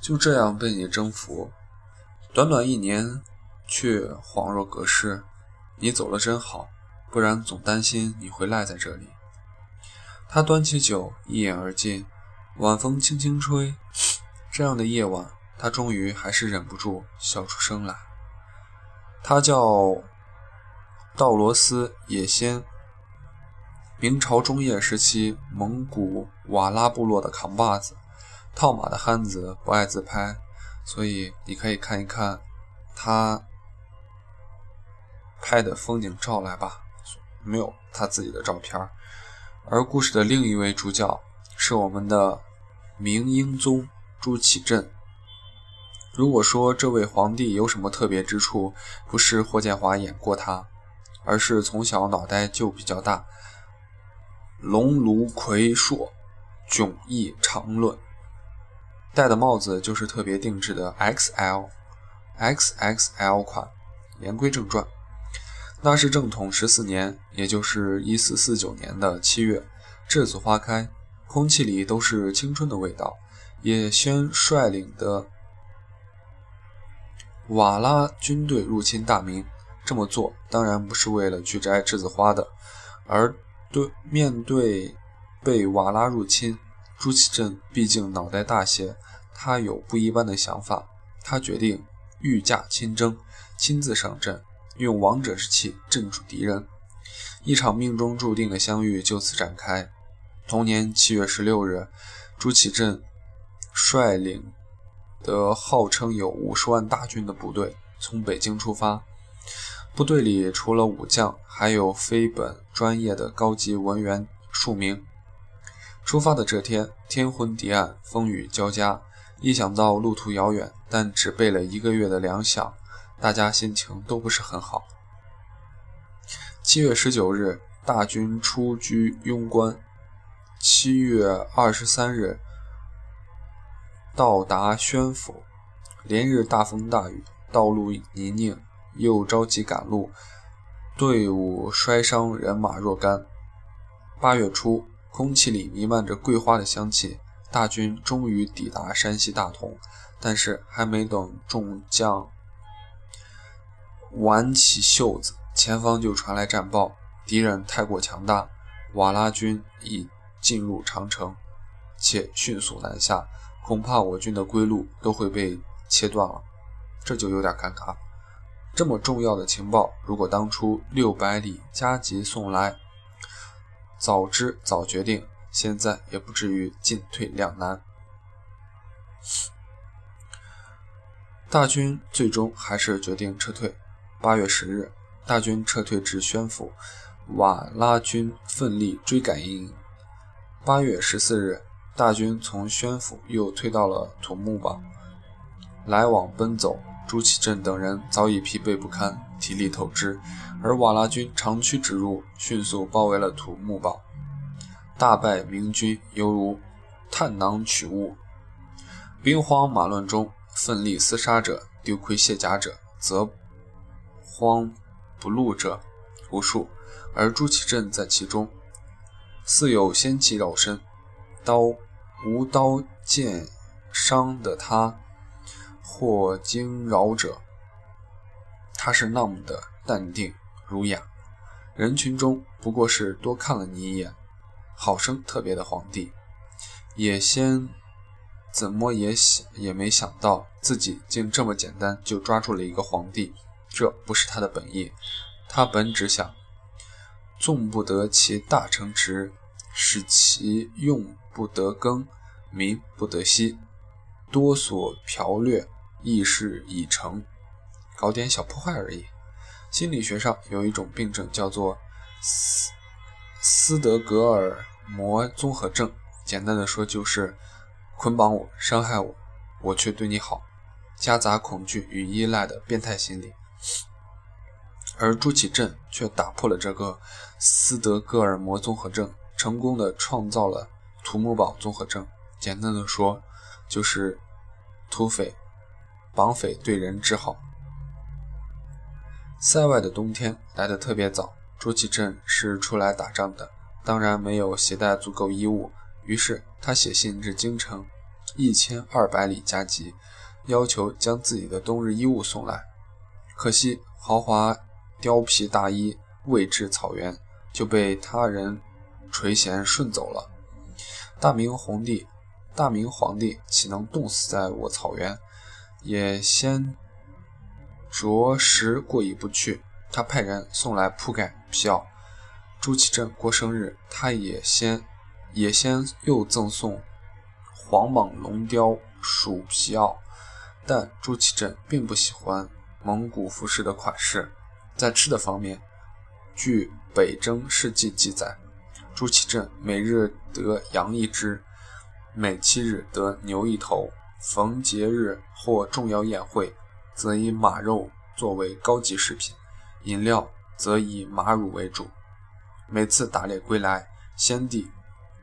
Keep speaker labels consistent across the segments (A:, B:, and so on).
A: 就这样被你征服，短短一年却恍若隔世。你走了真好，不然总担心你会赖在这里。他端起酒，一饮而尽。晚风轻轻吹，这样的夜晚，他终于还是忍不住笑出声来。他叫道罗斯野仙，明朝中叶时期蒙古瓦拉部落的扛把子。套马的汉子不爱自拍，所以你可以看一看他拍的风景照来吧，没有他自己的照片。而故事的另一位主角是我们的明英宗朱祁镇。如果说这位皇帝有什么特别之处，不是霍建华演过他，而是从小脑袋就比较大，龙颅魁硕，迥异常论。戴的帽子就是特别定制的 XL，XXL 款。言归正传，那是正统十四年，也就是一四四九年的七月，栀子花开，空气里都是青春的味道。叶轩率领的瓦拉军队入侵大明，这么做当然不是为了去摘栀子花的，而对面对被瓦拉入侵。朱祁镇毕竟脑袋大些，他有不一般的想法。他决定御驾亲征，亲自上阵，用王者之气镇住敌人。一场命中注定的相遇就此展开。同年七月十六日，朱祁镇率领的号称有五十万大军的部队从北京出发。部队里除了武将，还有非本专业的高级文员数名。出发的这天，天昏地暗，风雨交加。一想到路途遥远，但只备了一个月的粮饷，大家心情都不是很好。七月十九日，大军出居庸关。七月二十三日，到达宣府。连日大风大雨，道路泥泞，又着急赶路，队伍摔伤，人马若干。八月初。空气里弥漫着桂花的香气，大军终于抵达山西大同。但是还没等众将挽起袖子，前方就传来战报：敌人太过强大，瓦剌军已进入长城，且迅速南下，恐怕我军的归路都会被切断了。这就有点尴尬。这么重要的情报，如果当初六百里加急送来。早知早决定，现在也不至于进退两难。大军最终还是决定撤退。八月十日，大军撤退至宣府，瓦剌军奋力追赶应应。八月十四日，大军从宣府又退到了土木堡，来往奔走。朱祁镇等人早已疲惫不堪，体力透支，而瓦剌军长驱直入，迅速包围了土木堡，大败明军，犹如探囊取物。兵荒马乱中，奋力厮杀者、丢盔卸甲者、则慌不露者无数，而朱祁镇在其中，似有仙气绕身，刀无刀剑伤的他。或惊扰者，他是那么的淡定儒雅，人群中不过是多看了你一眼，好生特别的皇帝，也先怎么也想也没想到自己竟这么简单就抓住了一个皇帝，这不是他的本意，他本只想纵不得其大成之，使其用不得耕，民不得息，多所剽掠。意识已成，搞点小破坏而已。心理学上有一种病症叫做斯斯德哥尔摩综合症，简单的说就是捆绑我、伤害我，我却对你好，夹杂恐惧与依赖的变态心理。而朱祁镇却打破了这个斯德哥尔摩综合症，成功的创造了土木堡综合症。简单的说，就是土匪。绑匪对人之好。塞外的冬天来得特别早，朱祁镇是出来打仗的，当然没有携带足够衣物，于是他写信至京城，一千二百里加急，要求将自己的冬日衣物送来。可惜豪华貂皮大衣未至草原，就被他人垂涎顺走了。大明皇帝，大明皇帝岂能冻死在我草原？也先着实过意不去。他派人送来铺盖皮袄。朱祁镇过生日，他也先也先又赠送黄蟒龙貂鼠皮袄。但朱祁镇并不喜欢蒙古服饰的款式。在吃的方面，据《北征事记》记载，朱祁镇每日得羊一只，每七日得牛一头。逢节日或重要宴会，则以马肉作为高级食品，饮料则以马乳为主。每次打猎归来，先帝、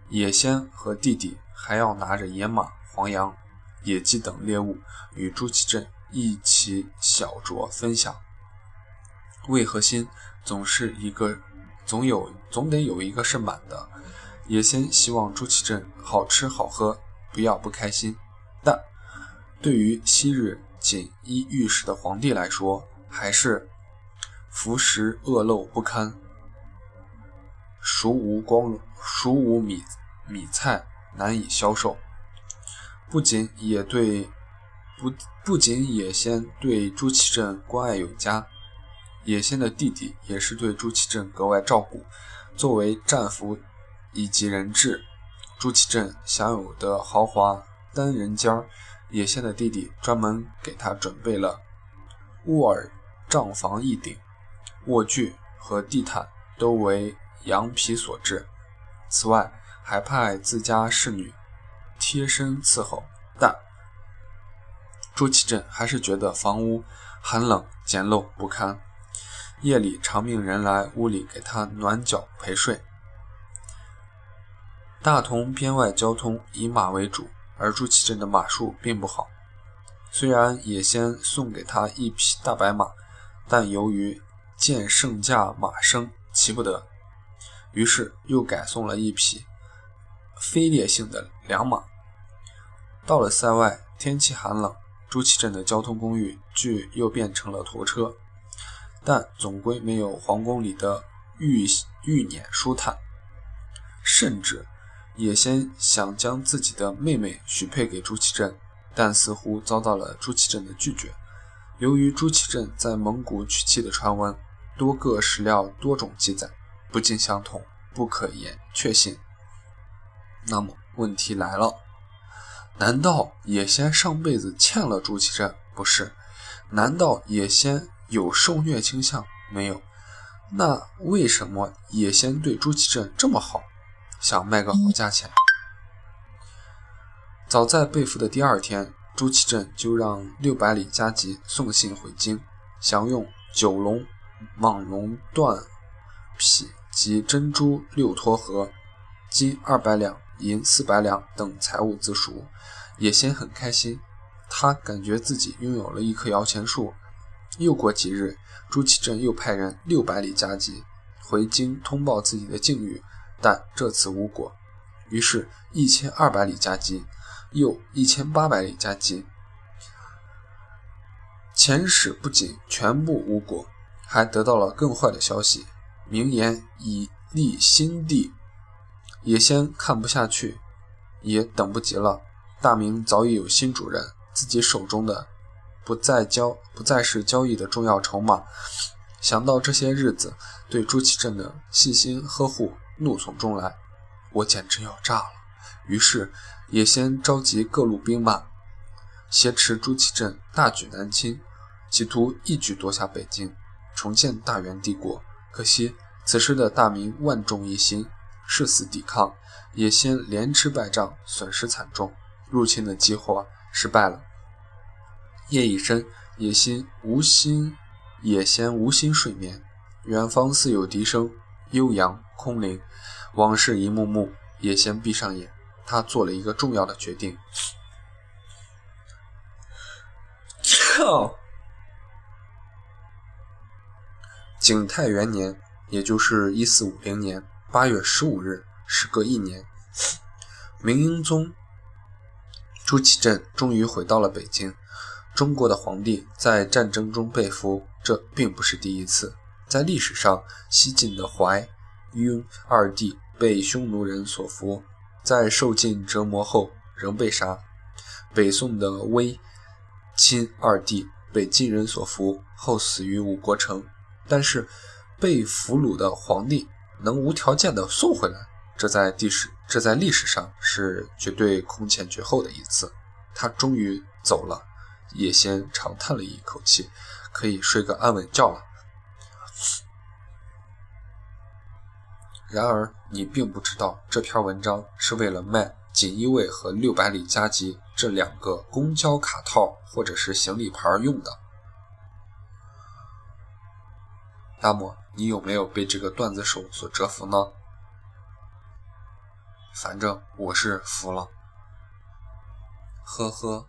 A: 野先和弟弟还要拿着野马、黄羊、野鸡等猎物与朱祁镇一起小酌分享。魏核心总是一个，总有总得有一个是满的。野先希望朱祁镇好吃好喝，不要不开心。但对于昔日锦衣玉食的皇帝来说，还是服食恶陋不堪，熟无光，熟无米米菜，难以消受。不仅也对不不仅也先对朱祁镇关爱有加，也先的弟弟也是对朱祁镇格外照顾。作为战俘以及人质，朱祁镇享有的豪华。单人间儿，野仙的弟弟专门给他准备了卧儿帐房一顶，卧具和地毯都为羊皮所制。此外，还派自家侍女贴身伺候。但朱祁镇还是觉得房屋寒冷简陋不堪，夜里常命人来屋里给他暖脚陪睡。大同边外交通以马为主。而朱祁镇的马术并不好，虽然也先送给他一匹大白马，但由于见圣驾马生骑不得，于是又改送了一匹非烈性的良马。到了塞外，天气寒冷，朱祁镇的交通工具又变成了驼车，但总归没有皇宫里的御御辇舒坦，甚至。也先想将自己的妹妹许配给朱祁镇，但似乎遭到了朱祁镇的拒绝。由于朱祁镇在蒙古娶妻的传闻，多个史料多种记载，不尽相同，不可言确信。那么问题来了：难道也先上辈子欠了朱祁镇？不是。难道也先有受虐倾向？没有。那为什么也先对朱祁镇这么好？想卖个好价钱。早在被俘的第二天，朱祁镇就让六百里加急送信回京，享用九龙蟒龙缎匹及珍珠六托盒、金二百两、银四百两等财物自赎。也先很开心，他感觉自己拥有了一棵摇钱树。又过几日，朱祁镇又派人六百里加急回京通报自己的境遇。但这次无果，于是，一千二百里加急，又一千八百里加急。遣使不仅全部无果，还得到了更坏的消息：明言已立新帝。也先看不下去，也等不及了。大明早已有新主人，自己手中的不再交，不再是交易的重要筹码。想到这些日子对朱祁镇的细心呵护。怒从中来，我简直要炸了。于是也先召集各路兵马，挟持朱祁镇，大举南侵，企图一举夺下北京，重建大元帝国。可惜此时的大明万众一心，誓死抵抗，也先连吃败仗，损失惨重，入侵的计划失败了。夜已深，也心无心，也先无心睡眠，远方似有笛声，悠扬。空灵，往事一幕幕，也先闭上眼。他做了一个重要的决定。景泰元年，也就是一四五零年八月十五日，时隔一年，明英宗朱祁镇终于回到了北京。中国的皇帝在战争中被俘，这并不是第一次。在历史上，西晋的怀、雍二帝被匈奴人所俘，在受尽折磨后仍被杀；北宋的威、钦二帝被金人所俘，后死于五国城。但是，被俘虏的皇帝能无条件的送回来，这在历史这在历史上是绝对空前绝后的一次。他终于走了，叶先长叹了一口气，可以睡个安稳觉了。然而，你并不知道这篇文章是为了卖锦衣卫和六百里加急这两个公交卡套或者是行李牌用的。那么，你有没有被这个段子手所折服呢？反正我是服了，呵呵。